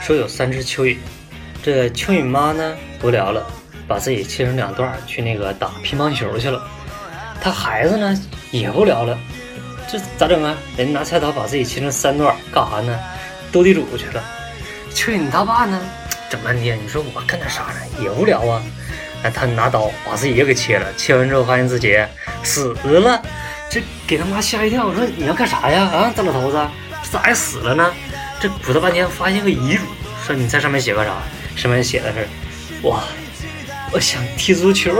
说有三只蚯蚓，这蚯蚓妈呢无聊了，把自己切成两段去那个打乒乓球去了。他孩子呢也无聊了，这咋整啊？人拿菜刀把自己切成三段，干啥呢？斗地主去了。蚯蚓他爸呢整半天，你说我干点啥呢？也无聊啊。那他拿刀把自己也给切了，切完之后发现自己死了，这给他妈吓一跳。我说你要干啥呀？啊，大老头子，这咋还死了呢？这鼓捣半天，发现个遗嘱，说你在上面写个啥？上面写的是，哇，我想踢足球。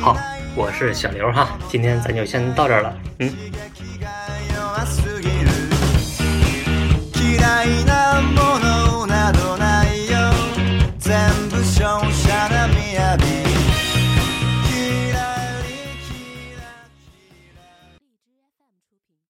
好，我是小刘哈，今天咱就先到这儿了，嗯。